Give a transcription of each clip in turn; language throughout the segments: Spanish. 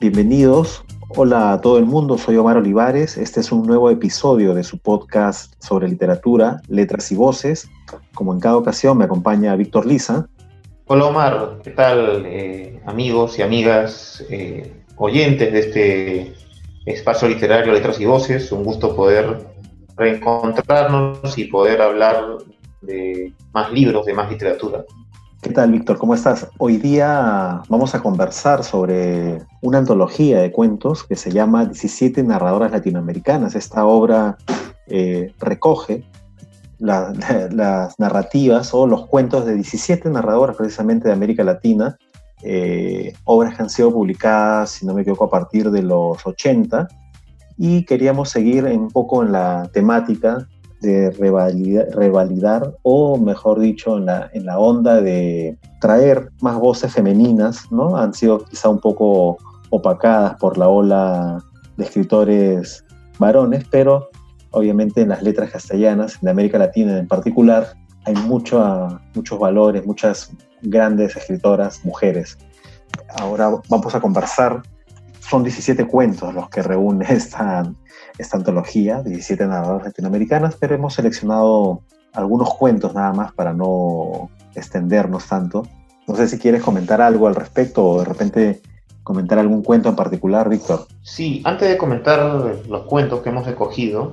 bienvenidos. Hola a todo el mundo, soy Omar Olivares. Este es un nuevo episodio de su podcast sobre literatura, letras y voces. Como en cada ocasión me acompaña Víctor Lisa. Hola Omar, ¿qué tal eh, amigos y amigas eh, oyentes de este espacio literario Letras y Voces? Un gusto poder reencontrarnos y poder hablar de más libros, de más literatura. ¿Qué tal, Víctor? ¿Cómo estás? Hoy día vamos a conversar sobre una antología de cuentos que se llama 17 narradoras latinoamericanas. Esta obra eh, recoge las narrativas o los cuentos de 17 narradoras precisamente de América Latina, eh, obras que han sido publicadas, si no me equivoco, a partir de los 80, y queríamos seguir un poco en la temática de revalidar, o mejor dicho, en la, en la onda de traer más voces femeninas, ¿no? Han sido quizá un poco opacadas por la ola de escritores varones, pero obviamente en las letras castellanas, en América Latina en particular, hay mucho, muchos valores, muchas grandes escritoras mujeres. Ahora vamos a conversar, son 17 cuentos los que reúne esta, esta antología, 17 narradoras latinoamericanas, pero hemos seleccionado algunos cuentos nada más para no extendernos tanto. No sé si quieres comentar algo al respecto o de repente comentar algún cuento en particular, Víctor. Sí, antes de comentar los cuentos que hemos escogido,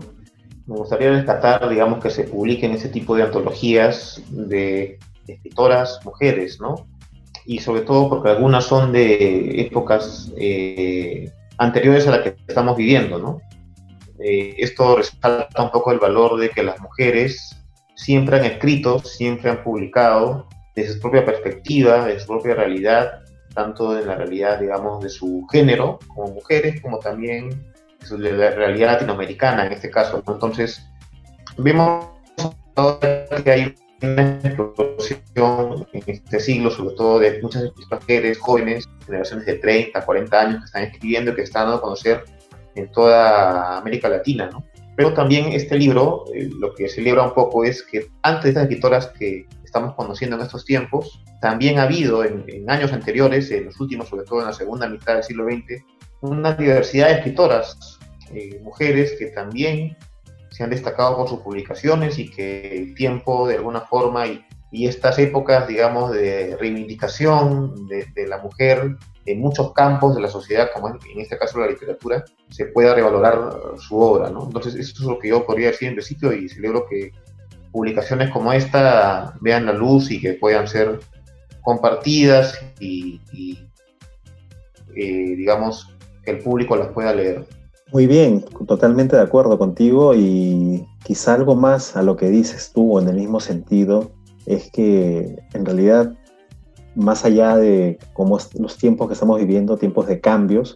me gustaría rescatar, digamos, que se publiquen ese tipo de antologías de escritoras mujeres, ¿no? Y sobre todo porque algunas son de épocas eh, anteriores a la que estamos viviendo, ¿no? Eh, esto resalta un poco el valor de que las mujeres siempre han escrito, siempre han publicado desde su propia perspectiva, de su propia realidad, tanto en la realidad, digamos, de su género como mujeres, como también de la realidad latinoamericana en este caso. Entonces, vemos que hay una explosión en este siglo, sobre todo de muchas mujeres jóvenes, generaciones de 30, 40 años que están escribiendo y que están dando a conocer en toda América Latina, ¿no? Pero también este libro, eh, lo que celebra un poco es que antes de estas escritoras que estamos conociendo en estos tiempos, también ha habido en, años anteriores, en los últimos, sobre todo en la segunda mitad del siglo XX, una diversidad de escritoras, eh, mujeres que también se han destacado por sus publicaciones y que el tiempo de alguna forma y, estas épocas, digamos, de reivindicación de, la mujer en muchos campos de la sociedad, como en este caso la literatura, se pueda revalorar su obra. ¿no? Entonces, eso es lo que yo podría decir en principio y celebro que publicaciones como esta vean la luz y que puedan ser compartidas y, eh, digamos, que el público las pueda leer. Muy bien, totalmente de acuerdo contigo y quizá algo más a lo que dices tú en el mismo sentido es que en realidad más allá de cómo los tiempos que estamos viviendo, tiempos de cambios,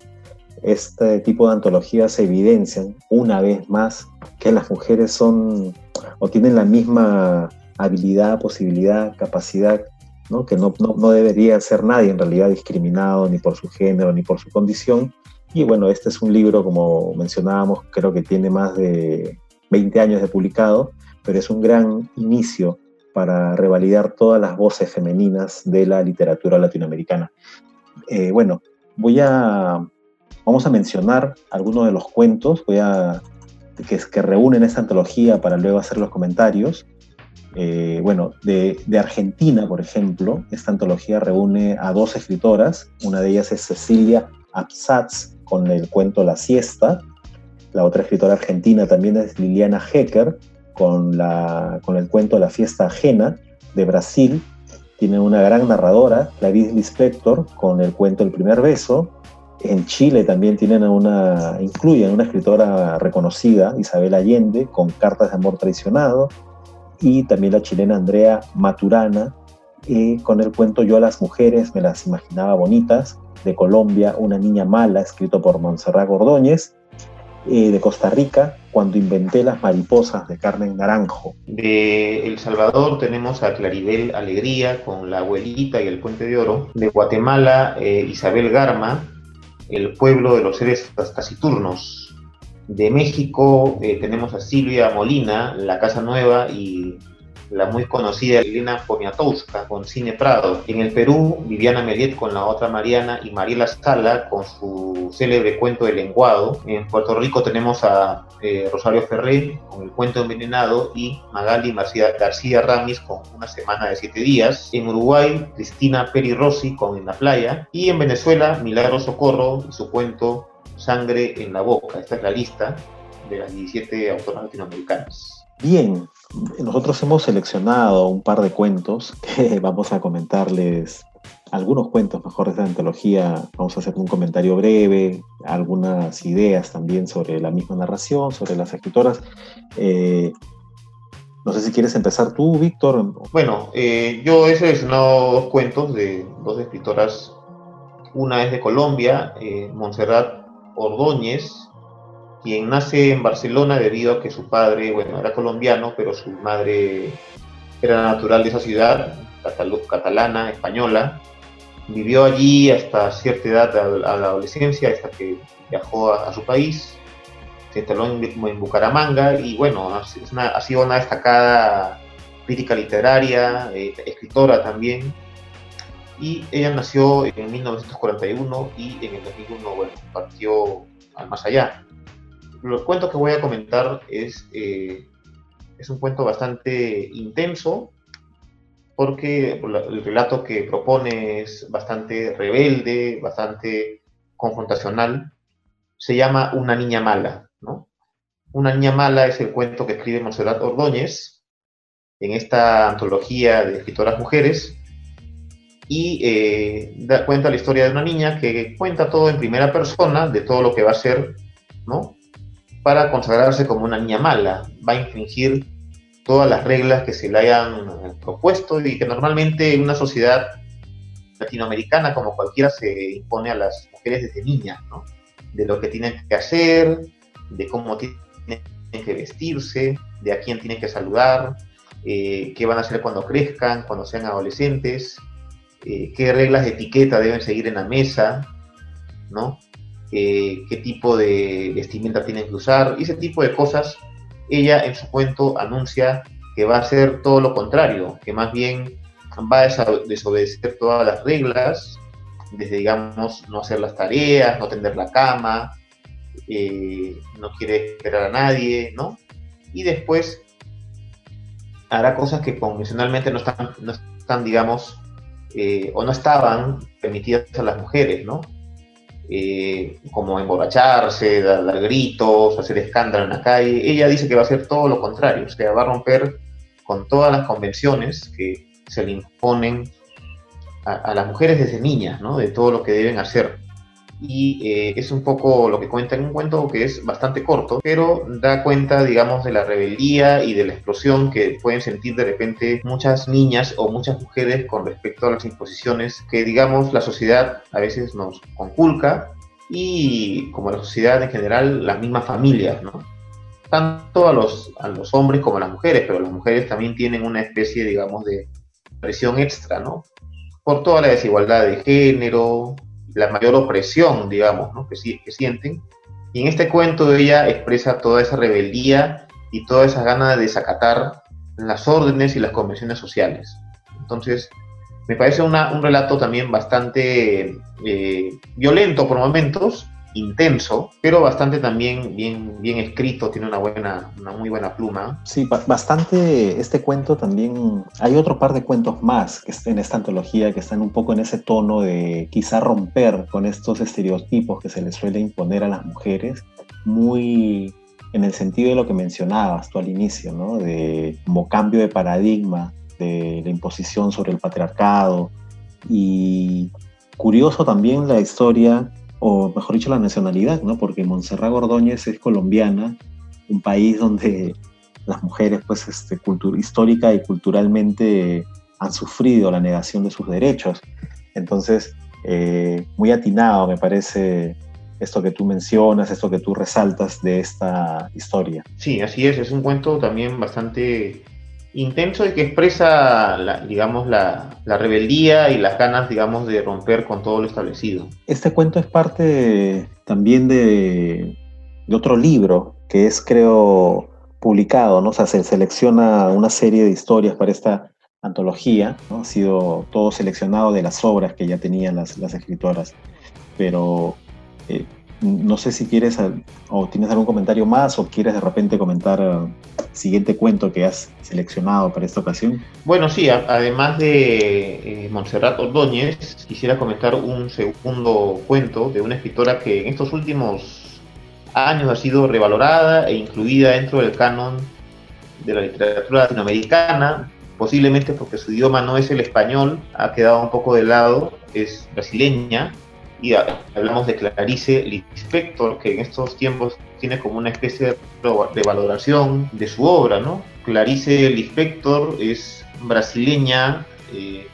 este tipo de antologías evidencian una vez más que las mujeres son o tienen la misma habilidad, posibilidad, capacidad, ¿no? que no, no, debería ser nadie en realidad discriminado ni por su género ni por su condición. Y bueno, este es un libro, como mencionábamos, creo que tiene más de 20 años de publicado, pero es un gran inicio para revalidar todas las voces femeninas de la literatura latinoamericana. Eh, bueno, voy a, vamos a mencionar algunos de los cuentos voy a, que, que reúnen esta antología para luego hacer los comentarios. Eh, bueno, de, de, Argentina, por ejemplo, esta antología reúne a dos escritoras. Una de ellas es Cecilia Absatz con el cuento La siesta. La otra escritora argentina también es Liliana Hecker con, la, con el cuento La fiesta ajena de Brasil. Tiene una gran narradora, Clarice Lispector, con el cuento El primer beso. En Chile también tienen una, incluyen una escritora reconocida, Isabel Allende, con Cartas de Amor Traicionado, y también la chilena Andrea Maturana, eh, con el cuento Yo a las mujeres me las imaginaba bonitas, de Colombia, Una niña mala, escrito por Montserrat Gordóñez, eh, de Costa Rica, Cuando inventé las mariposas de Carmen Naranjo. De El Salvador tenemos a Claribel Alegría con La abuelita y el puente de oro. De Guatemala, eh, Isabel Garma, El pueblo de los seres taciturnos. De México eh, tenemos a Silvia Molina, La Casa Nueva y la muy conocida Elena Poniatowska con Cine Prado. En el Perú, Viviana Meliet con la otra Mariana y Mariela Sala con su célebre cuento de lenguado. En Puerto Rico tenemos a eh, Rosario Ferrer con el cuento envenenado y Magali García, García Ramis con Una semana de siete días. En Uruguay, Cristina Peri Rossi con En la playa. Y en Venezuela, Milagro Socorro y su cuento Sangre en la boca. Esta es la lista de las 17 autoras latinoamericanas. Bien, nosotros hemos seleccionado un par de cuentos que vamos a comentarles, algunos cuentos mejor de esta antología, vamos a hacer un comentario breve, algunas ideas también sobre la misma narración, sobre las escritoras. Eh, no sé si quieres empezar tú, Víctor. Bueno, eh, yo he seleccionado dos cuentos de dos escritoras. Una es de Colombia, eh, Montserrat Ordóñez, quien nace en Barcelona debido a que su padre, bueno, era colombiano, pero su madre era natural de esa ciudad, catalana, española. Vivió allí hasta cierta edad, a, la adolescencia, hasta que viajó a, su país, se instaló en, Bucaramanga y bueno, ha sido una destacada crítica literaria, eh, escritora también. Y ella nació en 1941 y en el 2001, bueno, partió al más allá los cuentos que voy a comentar es, eh, es un cuento bastante intenso, porque el relato que propone es bastante rebelde, bastante confrontacional. Se llama Una niña mala, ¿no? Una niña mala es el cuento que escribe Monserrat Ordóñez en esta antología de escritoras mujeres y eh, da cuenta la historia de una niña que cuenta todo en primera persona de todo lo que va a ser, ¿no? Para consagrarse como una niña mala. Va a infringir todas las reglas que se le hayan propuesto y que normalmente en una sociedad latinoamericana como cualquiera se impone a las mujeres desde niñas, ¿no? De lo que tienen que hacer, de cómo tienen que vestirse, de a quién tienen que saludar, eh, qué van a hacer cuando crezcan, cuando sean adolescentes, eh, qué reglas de etiqueta deben seguir en la mesa, ¿no? Eh, qué tipo de vestimenta tienen que usar, y ese tipo de cosas, ella en su cuento anuncia que va a hacer todo lo contrario, que más bien va a desobedecer todas las reglas, desde, digamos, no hacer las tareas, no tender la cama, eh, no quiere esperar a nadie, ¿no? Y después hará cosas que convencionalmente no están, digamos, eh, o no estaban permitidas a las mujeres, ¿no? Eh, como emborracharse, dar, gritos, hacer escándalo en la calle. Ella dice que va a hacer todo lo contrario, o sea, va a romper con todas las convenciones que se le imponen a, las mujeres desde niñas, ¿no? De todo lo que deben hacer. Y eh, es un poco lo que cuenta en un cuento que es bastante corto, pero da cuenta, digamos, de la rebeldía y de la explosión que pueden sentir de repente muchas niñas o muchas mujeres con respecto a las imposiciones que, digamos, la sociedad a veces nos conculca y como la sociedad en general, las mismas familias, ¿no? Tanto a los, a los hombres como a las mujeres, pero las mujeres también tienen una especie, digamos, de presión extra, ¿no? Por toda la desigualdad de género, la mayor opresión, digamos, que sienten. Y en este cuento ella expresa toda esa rebeldía y toda esa gana de desacatar las órdenes y las convenciones sociales. Entonces, me parece un relato también bastante eh, violento por momentos, intenso, pero bastante también bien, bien escrito, tiene una buena, una muy buena pluma. Sí, bastante este cuento también, hay otro par de cuentos más que en esta antología que están un poco en ese tono de quizá romper con estos estereotipos que se les suele imponer a las mujeres, muy en el sentido de lo que mencionabas tú al inicio, ¿no? De como cambio de paradigma de la imposición sobre el patriarcado y curioso también la historia o mejor dicho la nacionalidad, ¿no? Porque Montserrat Gordóñez es colombiana, un país donde las mujeres, pues, este, histórica y culturalmente han sufrido la negación de sus derechos. Entonces, eh, muy atinado me parece esto que tú mencionas, esto que tú resaltas de esta historia. Sí, así es, es un cuento también bastante intenso y que expresa, la, digamos, la, rebeldía y las ganas, digamos, de romper con todo lo establecido. Este cuento es parte también de, otro libro, que es, creo, publicado, ¿no? Se selecciona una serie de historias para esta antología, ¿no? Ha sido todo seleccionado de las obras que ya tenían las, las escritoras. Pero eh, no sé si quieres o tienes algún comentario más o quieres de repente comentar el siguiente cuento que has seleccionado para esta ocasión. Bueno, sí, además de eh, Montserrat Ordóñez, quisiera comentar un segundo cuento de una escritora que en estos últimos años ha sido revalorada e incluida dentro del canon de la literatura latinoamericana, posiblemente porque su idioma no es el español, ha quedado un poco de lado, es brasileña, y hablamos de Clarice Lispector, que en estos tiempos tiene como una especie de valoración de su obra, ¿no? Clarice Lispector es brasileña eh,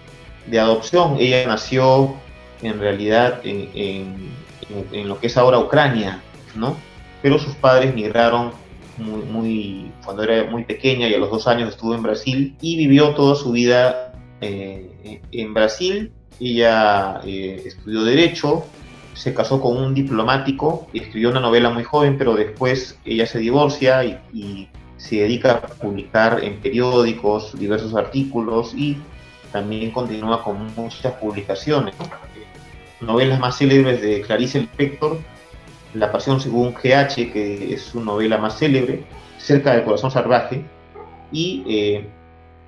de adopción, ella nació en realidad en, lo que es ahora Ucrania, ¿no? Pero sus padres migraron muy, cuando era muy pequeña y a los dos años estuvo en Brasil y vivió toda su vida eh, en Brasil ella eh, estudió Derecho, se casó con un diplomático, escribió una novela muy joven, pero después ella se divorcia y, se dedica a publicar en periódicos diversos artículos y también continúa con muchas publicaciones. Novelas más célebres de Clarice Lispector, La Pasión según GH, que es su novela más célebre, Cerca del Corazón Salvaje, y eh,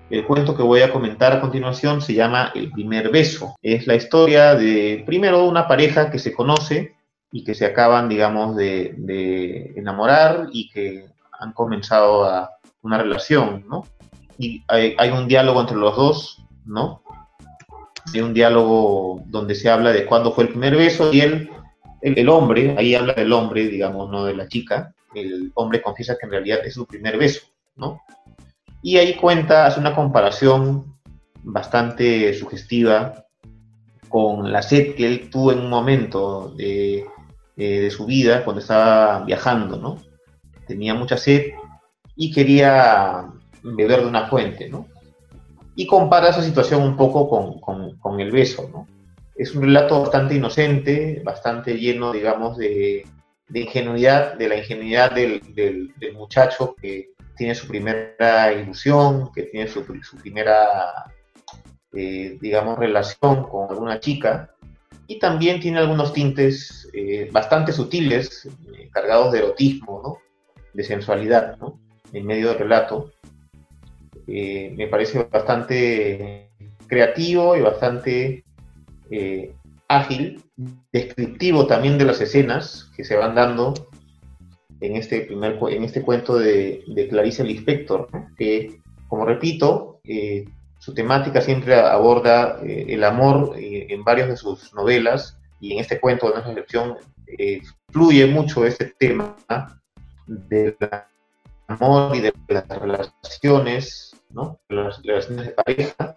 el cuento que voy a comentar a continuación se llama El primer beso. Es la historia de, primero, una pareja que se conoce y que se acaban, digamos, de, enamorar y que han comenzado a una relación, ¿no? Y hay, un diálogo entre los dos, ¿no? Hay un diálogo donde se habla de cuándo fue el primer beso y él, el, el hombre, ahí habla del hombre, digamos, no de la chica, el hombre confiesa que en realidad es su primer beso, ¿no? Y ahí cuenta, hace una comparación bastante sugestiva con la sed que él tuvo en un momento de, de su vida cuando estaba viajando, ¿no? Tenía mucha sed y quería beber de una fuente, ¿no? Y compara esa situación un poco con, con, el beso, ¿no? Es un relato bastante inocente, bastante lleno, digamos, de, de ingenuidad, de la ingenuidad del, del muchacho que, tiene su primera ilusión, que tiene su, primera, eh, digamos, relación con alguna chica, y también tiene algunos tintes eh, bastante sutiles, eh, cargados de erotismo, de sensualidad, en medio del relato. me parece bastante creativo y bastante ágil, descriptivo también de las escenas que se van dando en este, primer, en este cuento de, de Clarice Lispector, que, como repito, eh, su temática siempre aborda eh, el amor eh, en varias de sus novelas, y en este cuento, de nuestra excepción, fluye mucho este tema del amor y de las relaciones, ¿no? las relaciones de pareja,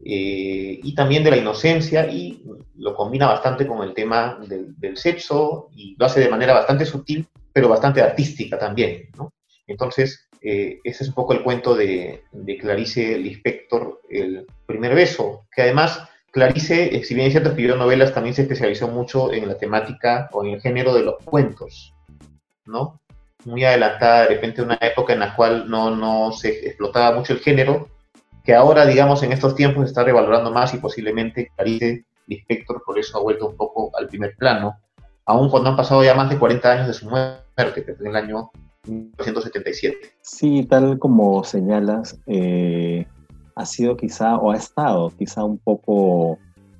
y también de la inocencia, y lo combina bastante con el tema del, del sexo, y lo hace de manera bastante sutil, pero bastante artística también, ¿no? Entonces, eh, ese es un poco el cuento de, Clarice Lispector, El primer beso, que además Clarice, eh, si bien es cierto escribió novelas, también se especializó mucho en la temática o en el género de los cuentos, ¿no? Muy adelantada de repente una época en la cual no, no se explotaba mucho el género, que ahora, digamos, en estos tiempos se está revalorando más y posiblemente Clarice Lispector por eso ha vuelto un poco al primer plano, aun cuando han pasado ya más de 40 años de su muerte, que fue en el año 1977. Sí, tal como señalas, eh, ha sido quizá, o ha estado quizá un poco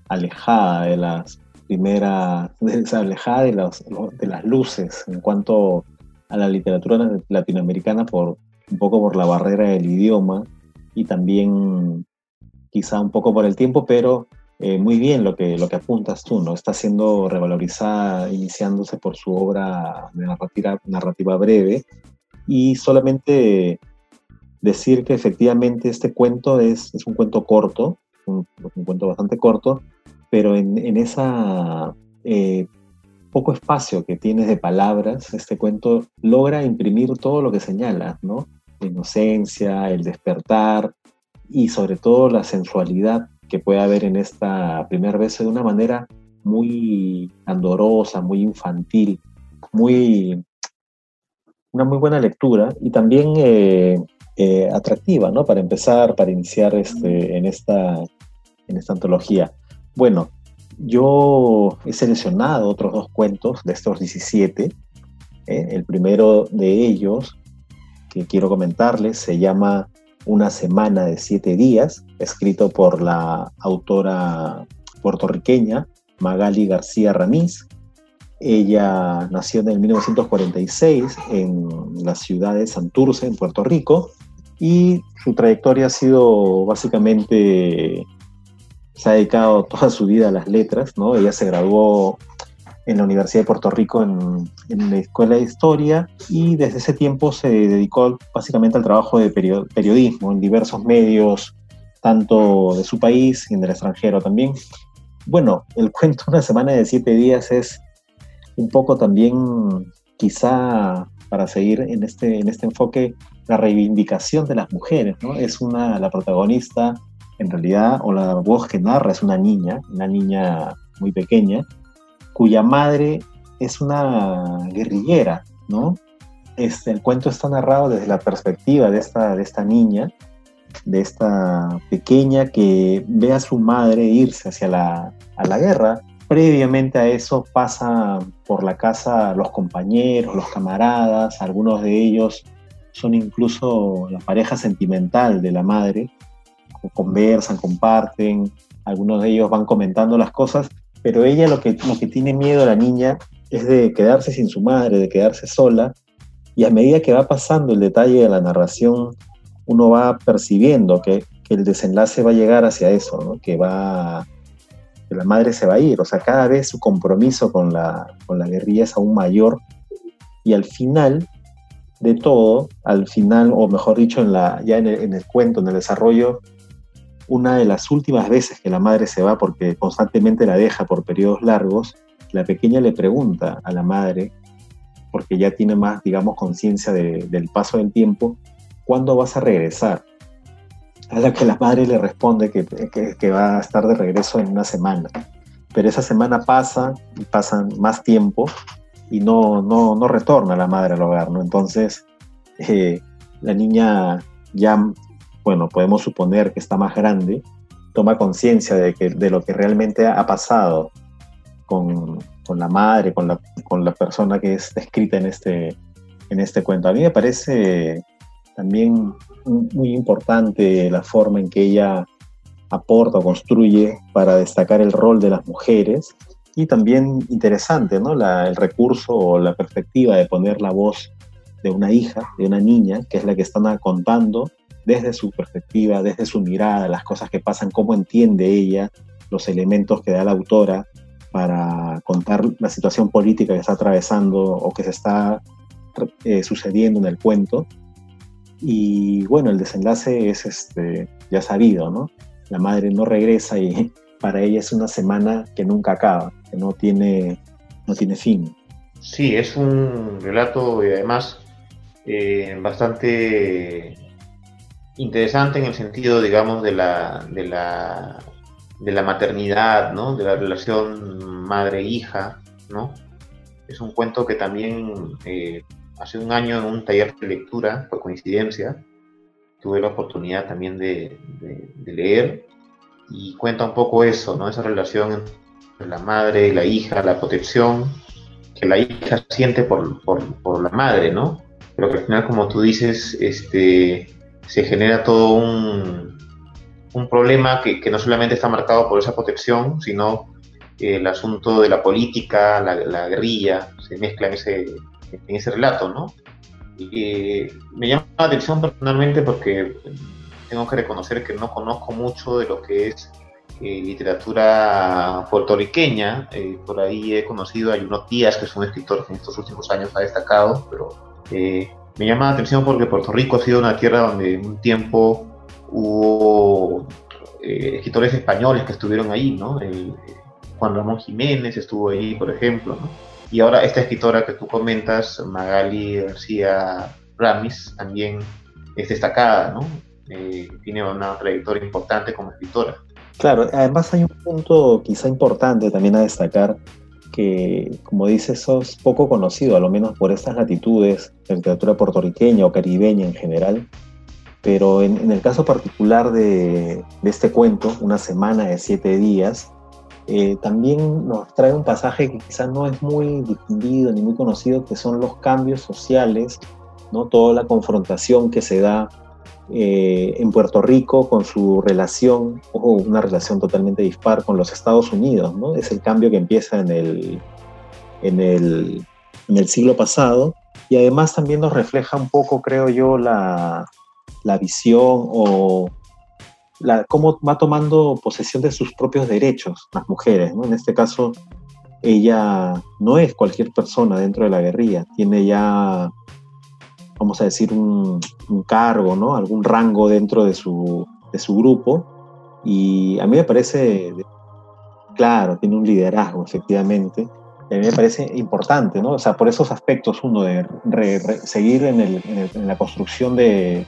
alejada de las primeras, alejada de, de las luces en cuanto a la literatura latinoamericana por un poco por la barrera del idioma y también quizá un poco por el tiempo, pero eh, muy bien lo que, lo que apuntas tú, ¿no? Está siendo revalorizada, iniciándose por su obra de narrativa, narrativa breve, y solamente decir que efectivamente este cuento es, es un cuento corto, un, cuento bastante corto, pero en, en esa eh, poco espacio que tienes de palabras, este cuento logra imprimir todo lo que señala, ¿no? La inocencia, el despertar y sobre todo la sensualidad que puede haber en esta primer beso de una manera muy andorosa, muy infantil, muy, una muy buena lectura y también eh, eh, atractiva, ¿no? Para empezar, para iniciar este, en, esta, en esta antología. Bueno, yo he seleccionado otros dos cuentos de estos 17. ¿eh? el primero de ellos que quiero comentarles se llama Una semana de siete días, escrito por la autora puertorriqueña Magali García Ramiz. Ella nació en el 1946 en la ciudad de Santurce, en Puerto Rico, y su trayectoria ha sido básicamente, se ha dedicado toda su vida a las letras, ¿no? Ella se graduó en la Universidad de Puerto Rico en, la Escuela de Historia y desde ese tiempo se dedicó básicamente al trabajo de periodismo en diversos medios, tanto de su país y en el extranjero también. Bueno, el cuento Una semana de siete días es un poco también, quizá para seguir en este, en este enfoque, la reivindicación de las mujeres, ¿no? Es una, la protagonista, en realidad, o la voz que narra es una niña, una niña muy pequeña, cuya madre es una guerrillera, ¿no? Este, el cuento está narrado desde la perspectiva de esta, de esta niña, de esta pequeña que ve a su madre irse hacia la, a la guerra. Previamente a eso pasa por la casa los compañeros, los camaradas, algunos de ellos son incluso la pareja sentimental de la madre, conversan, comparten, algunos de ellos van comentando las cosas pero ella lo que, lo que tiene miedo a la niña es de quedarse sin su madre, de quedarse sola, y a medida que va pasando el detalle de la narración, uno va percibiendo que, el desenlace va a llegar hacia eso, que, va, que la madre se va a ir, o sea, cada vez su compromiso con la, con la guerrilla es aún mayor, y al final de todo, al final, o mejor dicho, en la, ya en el, en el cuento, en el desarrollo, una de las últimas veces que la madre se va porque constantemente la deja por periodos largos, la pequeña le pregunta a la madre, porque ya tiene más, digamos, conciencia del paso del tiempo, ¿cuándo vas a regresar? A la que la madre le responde que, que, va a estar de regreso en una semana. Pero esa semana pasa y pasan más tiempo y no, no, no retorna la madre al hogar, ¿no? Entonces, eh, la niña ya bueno, podemos suponer que está más grande, toma conciencia de, que, de lo que realmente ha pasado con, con la madre, con la, con la, persona que es escrita en este, en este cuento. A mí me parece también muy importante la forma en que ella aporta o construye para destacar el rol de las mujeres y también interesante ¿no? La, el recurso o la perspectiva de poner la voz de una hija, de una niña, que es la que están contando desde su perspectiva, desde su mirada, las cosas que pasan, cómo entiende ella los elementos que da la autora para contar la situación política que está atravesando o que se está eh, sucediendo en el cuento. Y bueno, el desenlace es este, ya sabido, ¿no? La madre no regresa y para ella es una semana que nunca acaba, que no tiene, no tiene fin. Sí, es un relato y además eh, bastante interesante en el sentido, digamos, de la, de la, de la maternidad, ¿no? De la relación madre-hija, ¿no? Es un cuento que también eh, hace un año en un taller de lectura, por coincidencia, tuve la oportunidad también de, leer y cuenta un poco eso, ¿no? Esa relación entre la madre y la hija, la protección que la hija siente por, por, por la madre, ¿no? Pero que al final, como tú dices, este, se genera todo un, un problema que, que, no solamente está marcado por esa protección, sino el asunto de la política, la, guerrilla, se mezcla en ese, en ese relato, ¿no? Y, me llama la atención personalmente porque tengo que reconocer que no conozco mucho de lo que es eh, literatura puertorriqueña. Eh, por ahí he conocido a Juno Díaz, que es un escritor que en estos últimos años ha destacado, pero eh, me llama la atención porque Puerto Rico ha sido una tierra donde un tiempo hubo eh, escritores españoles que estuvieron ahí, ¿no? Juan Ramón Jiménez estuvo ahí, por ejemplo, ¿no? Y ahora esta escritora que tú comentas, Magali García Ramis, también es destacada, ¿no? Eh, tiene una trayectoria importante como escritora. Claro, además hay un punto quizá importante también a destacar, que, como dices, es poco conocido, a lo menos por estas latitudes, la literatura puertorriqueña o caribeña en general. Pero en, el caso particular de, este cuento, Una semana de siete días, eh, también nos trae un pasaje que quizás no es muy difundido ni muy conocido, que son los cambios sociales, ¿no? toda la confrontación que se da eh, en Puerto Rico con su relación, o una relación totalmente dispar con los Estados Unidos, ¿no? Es el cambio que empieza en el, en el, en el siglo pasado y además también nos refleja un poco, creo yo, la, la visión o la, cómo va tomando posesión de sus propios derechos las mujeres, ¿no? En este caso, ella no es cualquier persona dentro de la guerrilla, tiene ya vamos a decir, un, cargo, ¿no? Algún rango dentro de su, de su grupo. Y a mí me parece, claro, tiene un liderazgo, efectivamente. a mí me parece importante, ¿no? O sea, por esos aspectos, uno, de seguir en, el, en, la construcción de,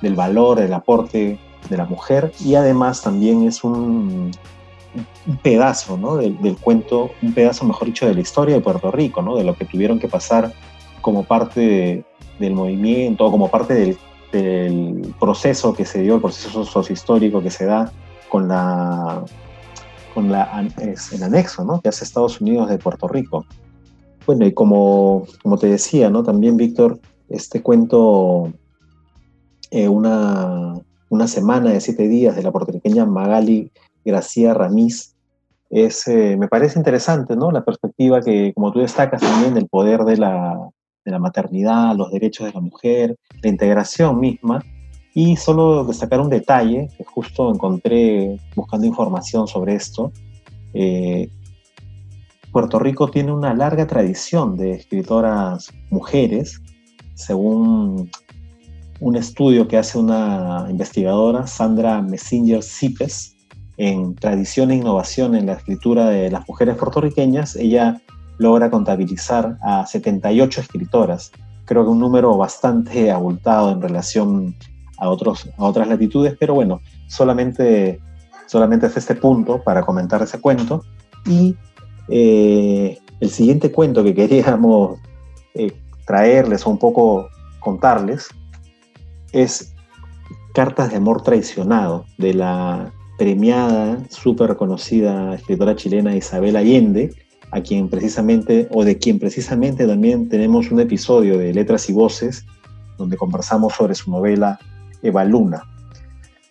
del valor, del aporte de la mujer, y además también es un, un pedazo, ¿no? Del, del, cuento, un pedazo, mejor dicho, de la historia de Puerto Rico, ¿no? De lo que tuvieron que pasar como parte de, del movimiento, como parte del, proceso que se dio, el proceso sociohistórico que se da con la con la, el anexo ¿no? que hace Estados Unidos de Puerto Rico. Bueno, y como, como te decía, ¿no? también Víctor, este cuento, eh, una, una semana de siete días de la puertorriqueña Magali Gracia Ramiz, es, eh, me parece interesante, ¿no? La perspectiva que, como tú destacas también, del poder de la, de la maternidad, los derechos de la mujer, la integración misma. Y solo destacar un detalle que justo encontré buscando información sobre esto. Eh, Puerto Rico tiene una larga tradición de escritoras mujeres, según un estudio que hace una investigadora, Sandra Messenger Cipes, en Tradición e Innovación en la Escritura de las Mujeres Puertorriqueñas. Ella logra contabilizar a 78 escritoras. Creo que un número bastante abultado en relación a, otros, a otras latitudes, pero bueno, solamente, solamente es este punto para comentar ese cuento. Y eh, el siguiente cuento que queríamos eh, traerles o un poco contarles es Cartas de Amor Traicionado, de la premiada, súper reconocida escritora chilena Isabel Allende, a quien precisamente, o de quien precisamente también tenemos un episodio de Letras y Voces, donde conversamos sobre su novela Eva Luna.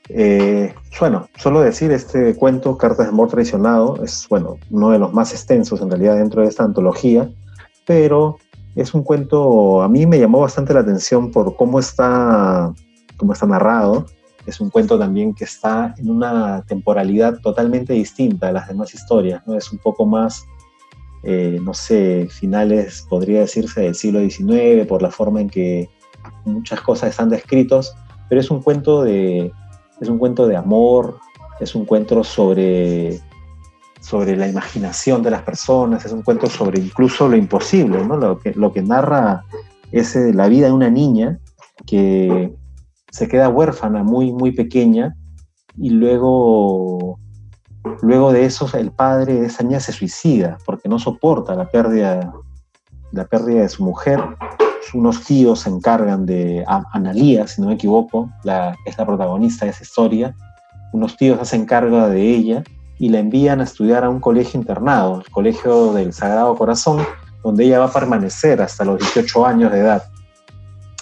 Eh, bueno, solo decir, este cuento, Cartas de Amor Traicionado, es, bueno, uno de los más extensos en realidad dentro de esta antología, pero es un cuento, a mí me llamó bastante la atención por cómo está, cómo está narrado. Es un cuento también que está en una temporalidad totalmente distinta a las demás historias, ¿no? Es un poco más eh, no sé, finales, podría decirse, del siglo XIX, por la forma en que muchas cosas están descritos, pero es un cuento de, es un cuento de amor, es un cuento sobre, sobre la imaginación de las personas, es un cuento sobre incluso lo imposible, ¿no? Lo que, lo que narra es eh, la vida de una niña que se queda huérfana muy, muy pequeña y luego Luego de eso, el padre de esa niña se suicida porque no soporta la pérdida, la pérdida de su mujer. Unos tíos se encargan de, Analía, si no me equivoco, es la protagonista de esa historia, unos tíos hacen cargo de ella y la envían a estudiar a un colegio internado, el Colegio del Sagrado Corazón, donde ella va a permanecer hasta los 18 años de edad.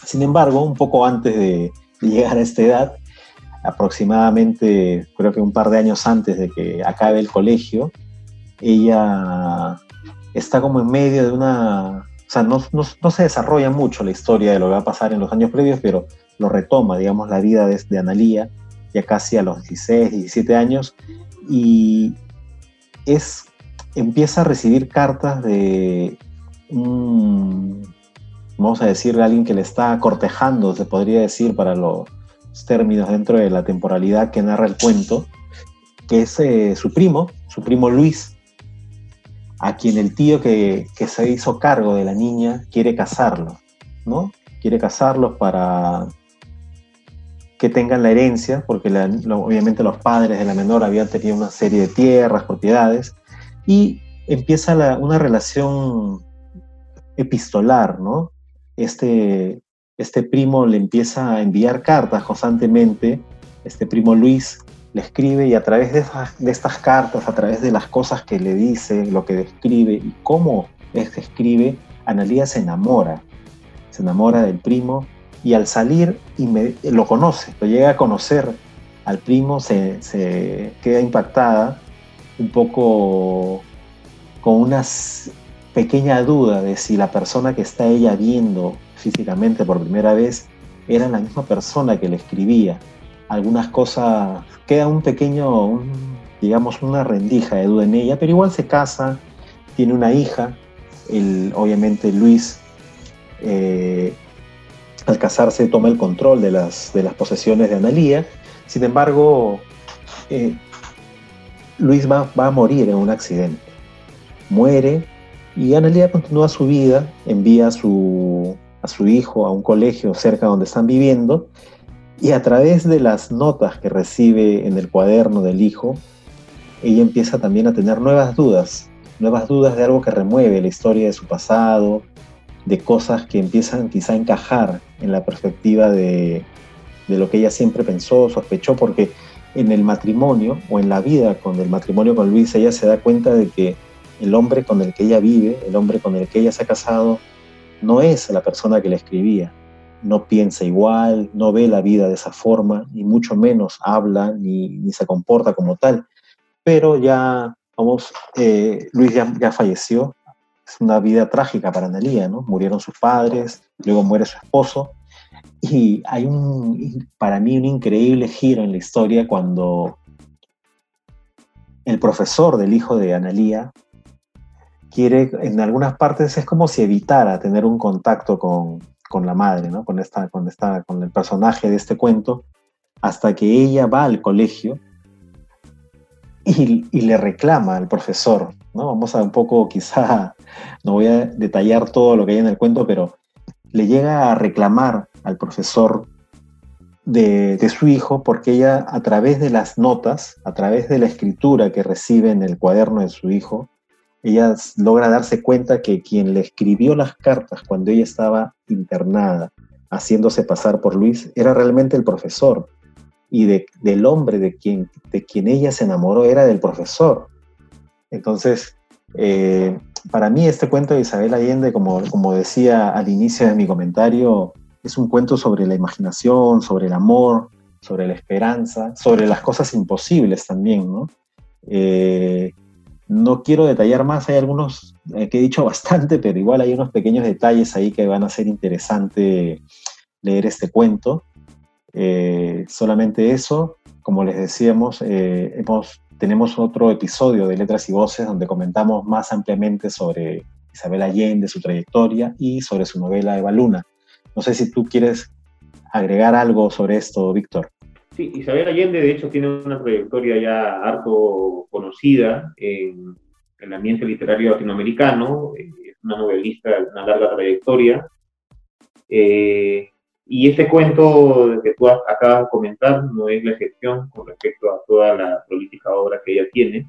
Sin embargo, un poco antes de llegar a esta edad, aproximadamente, creo que un par de años antes de que acabe el colegio, ella está como en medio de una... O sea, no, se desarrolla mucho la historia de lo que va a pasar en los años previos, pero lo retoma, digamos, la vida de, de Analía, ya casi a los 16, 17 años, y es, empieza a recibir cartas de vamos a decir, alguien que le está cortejando, se podría decir, para lo, términos dentro de la temporalidad que narra el cuento, que es eh, su primo, su primo Luis, a quien el tío que, se hizo cargo de la niña quiere casarlo, ¿no? Quiere casarlos para que tengan la herencia, porque obviamente los padres de la menor habían tenido una serie de tierras, propiedades, y empieza una relación epistolar, ¿no? Este, este primo le empieza a enviar cartas constantemente, este primo Luis le escribe y a través de, estas cartas, a través de las cosas que le dice, lo que describe y cómo es que escribe, Analía se enamora, se enamora del primo y al salir y lo conoce, lo llega a conocer al primo, se, se queda impactada, un poco con una pequeña duda de si la persona que está ella viendo físicamente por primera vez era la misma persona que le escribía. Algunas cosas, queda un pequeño, digamos, una rendija de duda en ella, pero igual se casa, tiene una hija, el, obviamente Luis eh, al casarse toma el control de las, de las posesiones de Analía, sin embargo, eh, Luis va, va, a morir en un accidente. Muere y Analía continúa su vida, envía su, su hijo a un colegio cerca donde están viviendo y a través de las notas que recibe en el cuaderno del hijo, ella empieza también a tener nuevas dudas, nuevas dudas de algo que remueve la historia de su pasado, de cosas que empiezan quizá a encajar en la perspectiva de, de lo que ella siempre pensó, sospechó, porque en el matrimonio o en la vida con el matrimonio con Luis, ella se da cuenta de que el hombre con el que ella vive, el hombre con el que ella se ha casado, no es la persona que le escribía. No piensa igual, no ve la vida de esa forma, ni mucho menos habla ni, se comporta como tal. Pero ya, vamos, eh, Luis ya, ya, falleció. Es una vida trágica para Analía, ¿no? Murieron sus padres, luego muere su esposo. Y hay un, para mí, un increíble giro en la historia cuando el profesor del hijo de Analía en algunas partes es como si evitara tener un contacto con, con la madre, ¿no? Con, esta, con, esta, con el personaje de este cuento, hasta que ella va al colegio y, y, le reclama al profesor, ¿no? Vamos a un poco, quizá, no voy a detallar todo lo que hay en el cuento, pero le llega a reclamar al profesor de, de, su hijo porque ella a través de las notas, a través de la escritura que recibe en el cuaderno de su hijo, ella logra darse cuenta que quien le escribió las cartas cuando ella estaba internada, haciéndose pasar por Luis, era realmente el profesor. Y de, del hombre de quien, de quien ella se enamoró era del profesor. Entonces, eh, para mí este cuento de Isabel Allende, como, como decía al inicio de mi comentario, es un cuento sobre la imaginación, sobre el amor, sobre la esperanza, sobre las cosas imposibles también, ¿no? Eh, no quiero detallar más, hay algunos eh, que he dicho bastante, pero igual hay unos pequeños detalles ahí que van a ser interesante leer este cuento. Eh, solamente eso, como les decíamos, eh, tenemos otro episodio de Letras y Voces donde comentamos más ampliamente sobre Isabel Allende, su trayectoria y sobre su novela Eva Luna. No sé si tú quieres agregar algo sobre esto, Víctor. Sí, Isabel Allende de hecho tiene una trayectoria ya harto conocida en, el ambiente literario latinoamericano, eh, es una novelista de una larga trayectoria. Eh, y este cuento que tú acabas de comentar no es la excepción con respecto a toda la política obra que ella tiene,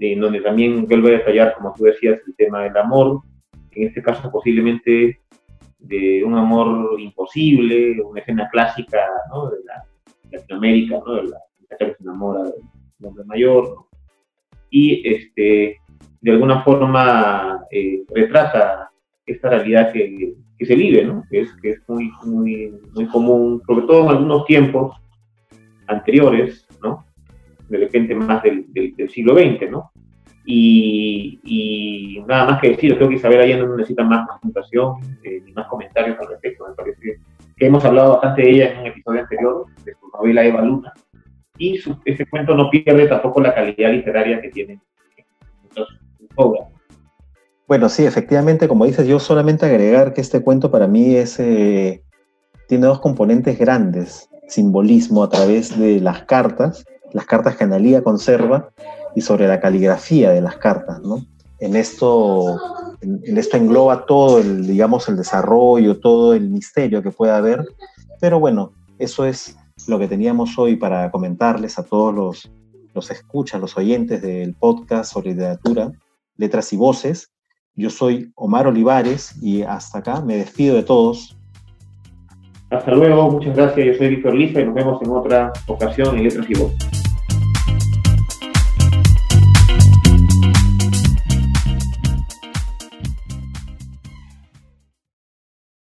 en donde también vuelve a detallar, como tú decías, el tema del amor, en este caso posiblemente de un amor imposible, una escena clásica ¿no? de la Latinoamérica, ¿no? La muchacha que se enamora del hombre mayor, Y este, de alguna forma eh, retrata esta realidad que, que, se vive, ¿no? Que es, muy, muy, común, sobre todo en algunos tiempos anteriores, ¿no? De repente más del, del, siglo XX, ¿no? Y, y, nada más que decir, creo que Isabel Allende no necesita más presentación eh, ni más comentarios al respecto. Me parece que hemos hablado bastante de ella en un episodio anterior, de su novela Eva Luna, y su, ese cuento no pierde tampoco la calidad literaria que tiene obras. Bueno, sí, efectivamente, como dices, yo solamente agregar que este cuento para mí es, eh, tiene dos componentes grandes, simbolismo a través de las cartas, las cartas que Analía conserva, y sobre la caligrafía de las cartas, ¿no? En esto, en, esto engloba todo el, digamos, el desarrollo, todo el misterio que pueda haber, pero bueno, eso es lo que teníamos hoy para comentarles a todos los, los escuchas, los oyentes del podcast sobre literatura. Letras y Voces. Yo soy Omar Olivares y hasta acá me despido de todos. Hasta luego, muchas gracias. Yo soy Víctor Lisa y nos vemos en otra ocasión en Letras y Voces.